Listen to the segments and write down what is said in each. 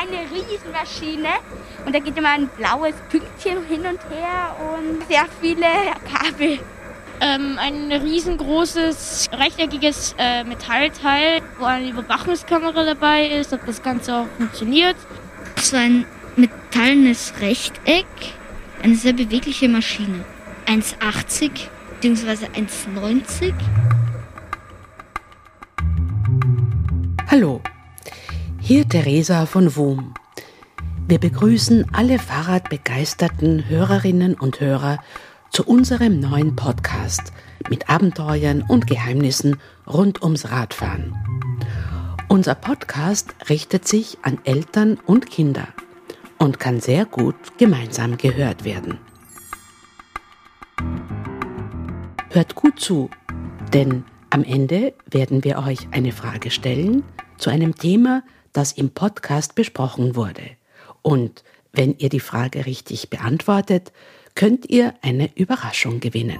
eine Riesenmaschine und da geht immer ein blaues Pünktchen hin und her und sehr viele Kabel. Ähm, ein riesengroßes rechteckiges äh, Metallteil, wo eine Überwachungskamera dabei ist, ob das Ganze auch funktioniert. So ein metallenes Rechteck, eine sehr bewegliche Maschine. 1,80 bzw. 1,90. Hier Theresa von WUM. Wir begrüßen alle Fahrradbegeisterten Hörerinnen und Hörer zu unserem neuen Podcast mit Abenteuern und Geheimnissen rund ums Radfahren. Unser Podcast richtet sich an Eltern und Kinder und kann sehr gut gemeinsam gehört werden. Hört gut zu, denn am Ende werden wir euch eine Frage stellen zu einem Thema, das im Podcast besprochen wurde. Und wenn ihr die Frage richtig beantwortet, könnt ihr eine Überraschung gewinnen.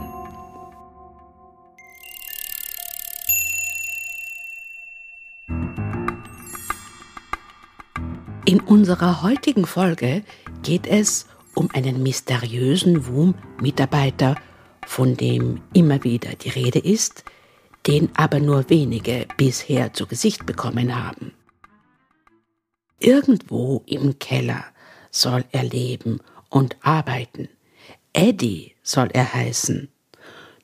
In unserer heutigen Folge geht es um einen mysteriösen WUM-Mitarbeiter, von dem immer wieder die Rede ist, den aber nur wenige bisher zu Gesicht bekommen haben. Irgendwo im Keller soll er leben und arbeiten. Eddie soll er heißen.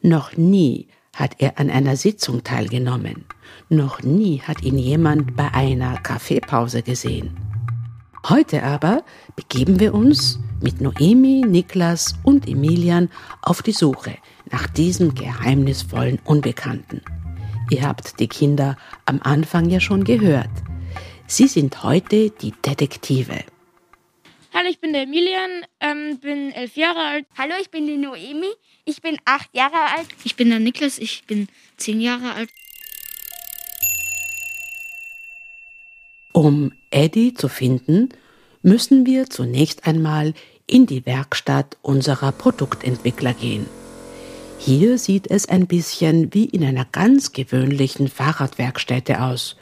Noch nie hat er an einer Sitzung teilgenommen. Noch nie hat ihn jemand bei einer Kaffeepause gesehen. Heute aber begeben wir uns mit Noemi, Niklas und Emilian auf die Suche nach diesem geheimnisvollen Unbekannten. Ihr habt die Kinder am Anfang ja schon gehört. Sie sind heute die Detektive. Hallo, ich bin der Emilian, ähm, bin elf Jahre alt. Hallo, ich bin die Noemi, ich bin acht Jahre alt. Ich bin der Niklas, ich bin zehn Jahre alt. Um Eddie zu finden, müssen wir zunächst einmal in die Werkstatt unserer Produktentwickler gehen. Hier sieht es ein bisschen wie in einer ganz gewöhnlichen Fahrradwerkstätte aus,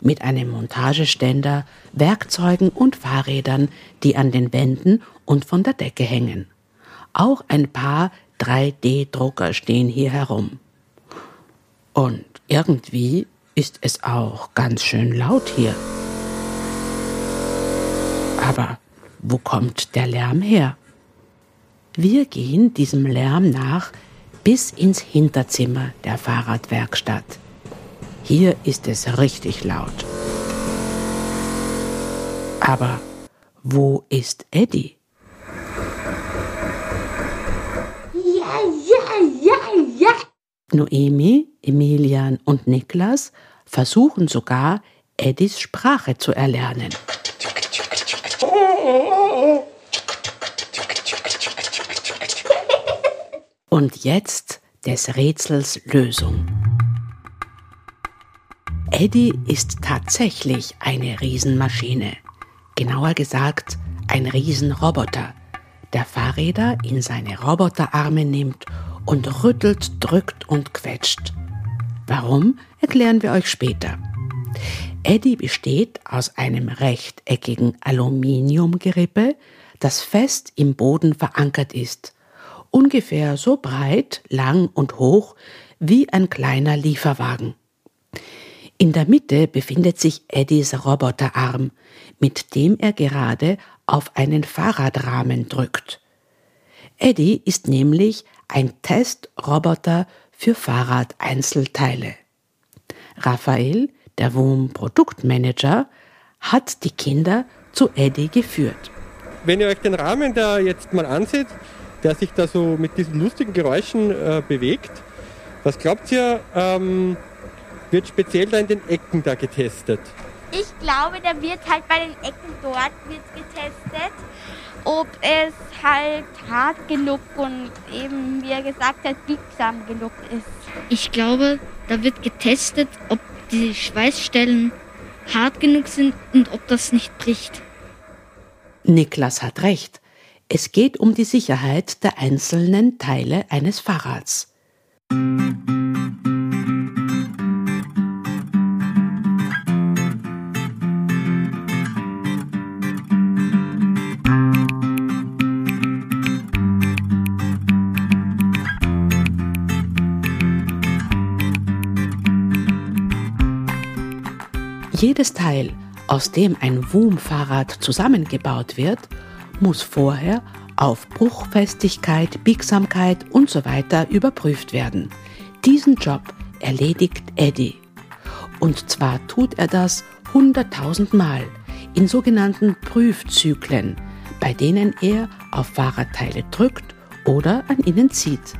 mit einem Montageständer, Werkzeugen und Fahrrädern, die an den Wänden und von der Decke hängen. Auch ein paar 3D-Drucker stehen hier herum. Und irgendwie ist es auch ganz schön laut hier. Aber wo kommt der Lärm her? Wir gehen diesem Lärm nach, bis ins Hinterzimmer der Fahrradwerkstatt. Hier ist es richtig laut. Aber wo ist Eddie? Ja, ja, ja, ja. Noemi, Emilian und Niklas versuchen sogar, Eddies Sprache zu erlernen. Und jetzt des Rätsels Lösung. Eddie ist tatsächlich eine Riesenmaschine. Genauer gesagt, ein Riesenroboter, der Fahrräder in seine Roboterarme nimmt und rüttelt, drückt und quetscht. Warum, erklären wir euch später. Eddie besteht aus einem rechteckigen Aluminiumgerippe, das fest im Boden verankert ist ungefähr so breit, lang und hoch wie ein kleiner Lieferwagen. In der Mitte befindet sich Eddies Roboterarm, mit dem er gerade auf einen Fahrradrahmen drückt. Eddie ist nämlich ein Testroboter für Fahrradeinzelteile. Raphael, der WUM Produktmanager, hat die Kinder zu Eddie geführt. Wenn ihr euch den Rahmen da jetzt mal ansieht, der sich da so mit diesen lustigen Geräuschen äh, bewegt. Was glaubt ihr, ähm, wird speziell da in den Ecken da getestet? Ich glaube, da wird halt bei den Ecken dort wird getestet, ob es halt hart genug und eben, wie er gesagt hat, biegsam genug ist. Ich glaube, da wird getestet, ob die Schweißstellen hart genug sind und ob das nicht bricht. Niklas hat recht. Es geht um die Sicherheit der einzelnen Teile eines Fahrrads. Jedes Teil, aus dem ein WUM-Fahrrad zusammengebaut wird, muss vorher auf Bruchfestigkeit, Biegsamkeit und so überprüft werden. Diesen Job erledigt Eddie. Und zwar tut er das hunderttausend Mal in sogenannten Prüfzyklen, bei denen er auf Fahrradteile drückt oder an ihnen zieht.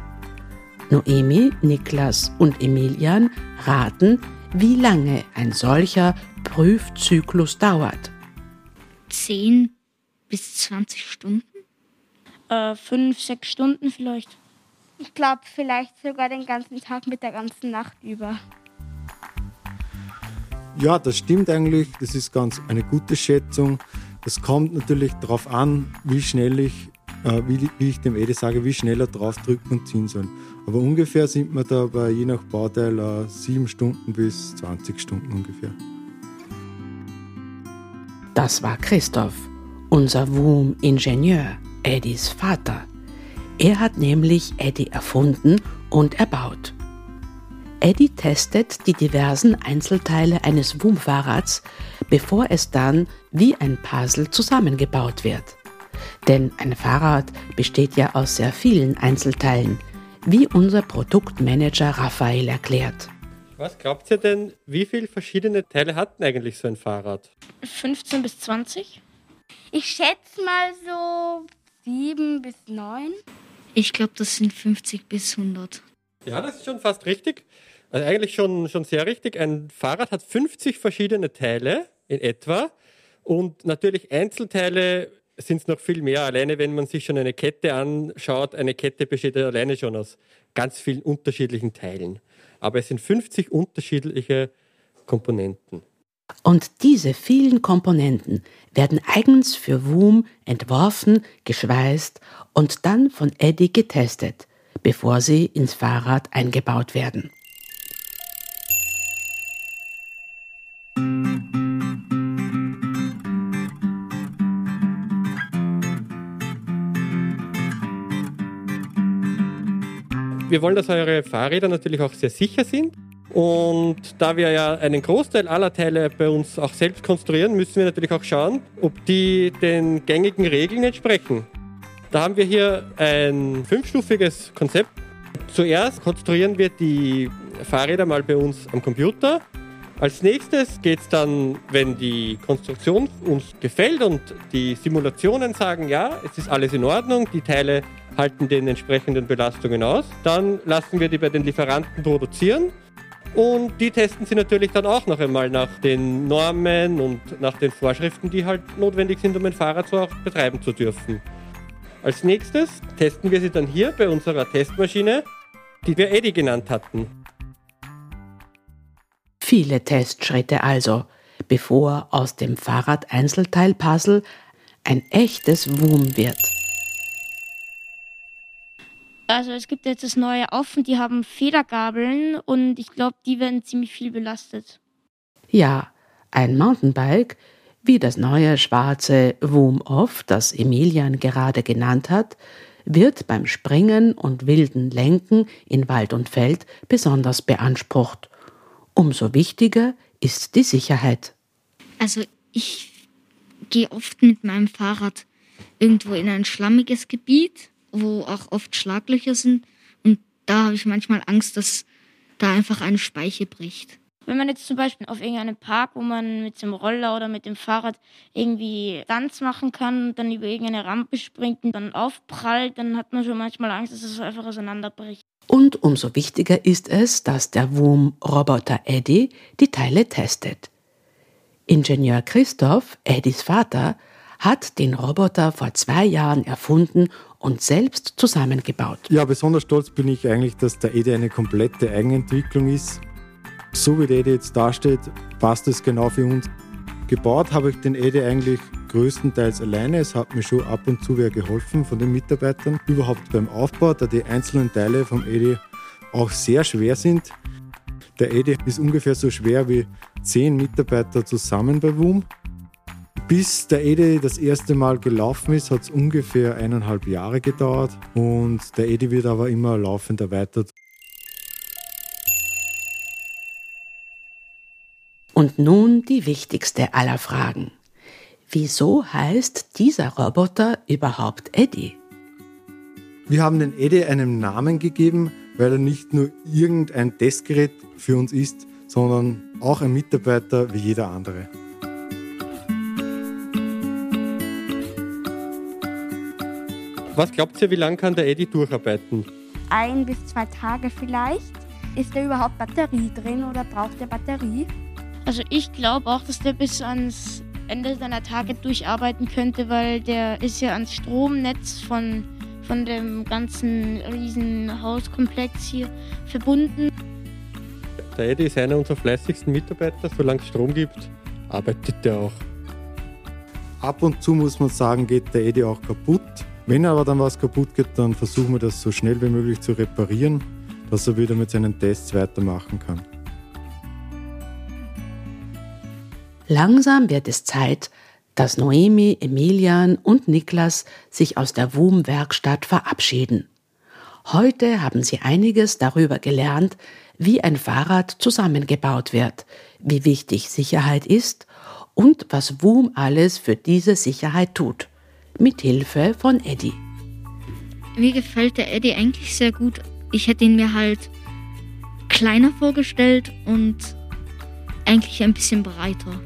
Noemi, Niklas und Emilian raten, wie lange ein solcher Prüfzyklus dauert. 10 bis 20 Stunden? Äh, fünf, sechs Stunden vielleicht. Ich glaube, vielleicht sogar den ganzen Tag mit der ganzen Nacht über. Ja, das stimmt eigentlich. Das ist ganz eine gute Schätzung. Es kommt natürlich darauf an, wie schnell ich, äh, wie, wie, ich dem Edi sage, wie schnell er drauf drücken und ziehen soll. Aber ungefähr sind wir da bei je nach Bauteil äh, 7 Stunden bis 20 Stunden ungefähr. Das war Christoph, unser WUM-Ingenieur, Eddies Vater. Er hat nämlich Eddie erfunden und erbaut. Eddie testet die diversen Einzelteile eines WUM-Fahrrads, bevor es dann wie ein Puzzle zusammengebaut wird. Denn ein Fahrrad besteht ja aus sehr vielen Einzelteilen, wie unser Produktmanager Raphael erklärt. Was glaubt ihr denn, wie viele verschiedene Teile hat denn eigentlich so ein Fahrrad? 15 bis 20? Ich schätze mal so 7 bis 9. Ich glaube, das sind 50 bis 100. Ja, das ist schon fast richtig. Also eigentlich schon, schon sehr richtig. Ein Fahrrad hat 50 verschiedene Teile in etwa. Und natürlich Einzelteile sind es noch viel mehr. Alleine wenn man sich schon eine Kette anschaut, eine Kette besteht ja alleine schon aus ganz vielen unterschiedlichen Teilen. Aber es sind 50 unterschiedliche Komponenten. Und diese vielen Komponenten werden eigens für WUM entworfen, geschweißt und dann von Eddie getestet, bevor sie ins Fahrrad eingebaut werden. Wir wollen, dass eure Fahrräder natürlich auch sehr sicher sind. Und da wir ja einen Großteil aller Teile bei uns auch selbst konstruieren, müssen wir natürlich auch schauen, ob die den gängigen Regeln entsprechen. Da haben wir hier ein fünfstufiges Konzept. Zuerst konstruieren wir die Fahrräder mal bei uns am Computer. Als nächstes geht es dann, wenn die Konstruktion uns gefällt und die Simulationen sagen, ja, es ist alles in Ordnung, die Teile halten den entsprechenden Belastungen aus, dann lassen wir die bei den Lieferanten produzieren und die testen sie natürlich dann auch noch einmal nach den Normen und nach den Vorschriften, die halt notwendig sind, um ein Fahrrad so auch betreiben zu dürfen. Als nächstes testen wir sie dann hier bei unserer Testmaschine, die wir Eddy genannt hatten. Viele Testschritte also, bevor aus dem Fahrrad-Einzelteil-Puzzle ein echtes WUM wird. Also es gibt jetzt das neue Offen, die haben Federgabeln und ich glaube, die werden ziemlich viel belastet. Ja, ein Mountainbike, wie das neue schwarze Woom Off, das Emilian gerade genannt hat, wird beim Springen und wilden Lenken in Wald und Feld besonders beansprucht. Umso wichtiger ist die Sicherheit. Also ich gehe oft mit meinem Fahrrad irgendwo in ein schlammiges Gebiet wo auch oft Schlaglöcher sind. Und da habe ich manchmal Angst, dass da einfach eine Speiche bricht. Wenn man jetzt zum Beispiel auf irgendeinem Park, wo man mit dem Roller oder mit dem Fahrrad irgendwie Tanz machen kann, dann über irgendeine Rampe springt und dann aufprallt, dann hat man schon manchmal Angst, dass es einfach auseinanderbricht. Und umso wichtiger ist es, dass der Wurm-Roboter Eddie die Teile testet. Ingenieur Christoph, Eddies Vater, hat den Roboter vor zwei Jahren erfunden und selbst zusammengebaut. Ja, besonders stolz bin ich eigentlich, dass der EDE eine komplette Eigenentwicklung ist. So wie der EDE jetzt dasteht, passt es genau für uns. Gebaut habe ich den EDE eigentlich größtenteils alleine. Es hat mir schon ab und zu wer geholfen von den Mitarbeitern. Überhaupt beim Aufbau, da die einzelnen Teile vom EDE auch sehr schwer sind. Der EDE ist ungefähr so schwer wie zehn Mitarbeiter zusammen bei WUM. Bis der Edi das erste Mal gelaufen ist, hat es ungefähr eineinhalb Jahre gedauert und der Edi wird aber immer laufend erweitert. Und nun die wichtigste aller Fragen. Wieso heißt dieser Roboter überhaupt Eddie? Wir haben den Eddie einen Namen gegeben, weil er nicht nur irgendein Testgerät für uns ist, sondern auch ein Mitarbeiter wie jeder andere. Was glaubt ihr, wie lange kann der Eddie durcharbeiten? Ein bis zwei Tage vielleicht. Ist da überhaupt Batterie drin oder braucht der Batterie? Also ich glaube auch, dass der bis ans Ende seiner Tage durcharbeiten könnte, weil der ist ja ans Stromnetz von, von dem ganzen riesen Hauskomplex hier verbunden. Der Eddie ist einer unserer fleißigsten Mitarbeiter. Solange es Strom gibt, arbeitet er auch. Ab und zu muss man sagen, geht der Eddie auch kaputt. Wenn aber dann was kaputt geht, dann versuchen wir das so schnell wie möglich zu reparieren, dass er wieder mit seinen Tests weitermachen kann. Langsam wird es Zeit, dass Noemi, Emilian und Niklas sich aus der WUM-Werkstatt verabschieden. Heute haben sie einiges darüber gelernt, wie ein Fahrrad zusammengebaut wird, wie wichtig Sicherheit ist und was WUM alles für diese Sicherheit tut. Mit Hilfe von Eddie. Mir gefällt der Eddie eigentlich sehr gut. Ich hätte ihn mir halt kleiner vorgestellt und eigentlich ein bisschen breiter.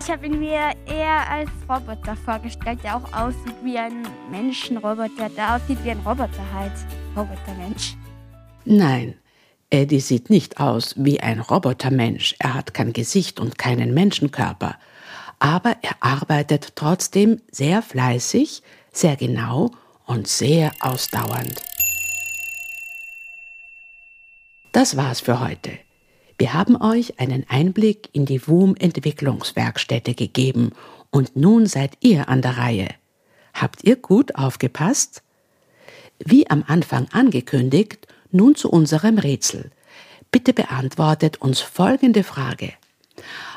Ich habe ihn mir eher als Roboter vorgestellt, der auch aussieht wie ein Menschenroboter, der aussieht wie ein Roboter halt. Robotermensch. Nein, Eddie sieht nicht aus wie ein Robotermensch. Er hat kein Gesicht und keinen Menschenkörper. Aber er arbeitet trotzdem sehr fleißig, sehr genau und sehr ausdauernd. Das war's für heute. Wir haben euch einen Einblick in die WUM-Entwicklungswerkstätte gegeben und nun seid ihr an der Reihe. Habt ihr gut aufgepasst? Wie am Anfang angekündigt, nun zu unserem Rätsel. Bitte beantwortet uns folgende Frage.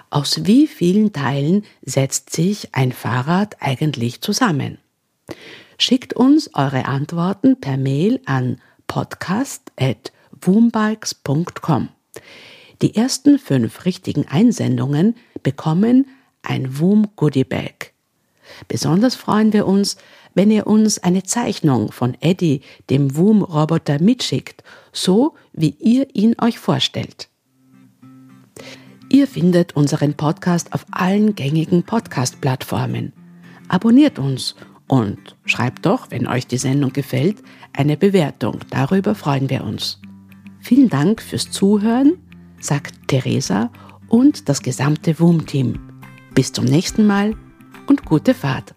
Aus wie vielen Teilen setzt sich ein Fahrrad eigentlich zusammen? Schickt uns eure Antworten per Mail an podcast.woombikes.com. Die ersten fünf richtigen Einsendungen bekommen ein Woom Goodie Bag. Besonders freuen wir uns, wenn ihr uns eine Zeichnung von Eddie, dem Woom-Roboter, mitschickt, so wie ihr ihn euch vorstellt. Ihr findet unseren Podcast auf allen gängigen Podcast-Plattformen. Abonniert uns und schreibt doch, wenn euch die Sendung gefällt, eine Bewertung. Darüber freuen wir uns. Vielen Dank fürs Zuhören sagt Theresa und das gesamte WUM-Team. Bis zum nächsten Mal und gute Fahrt.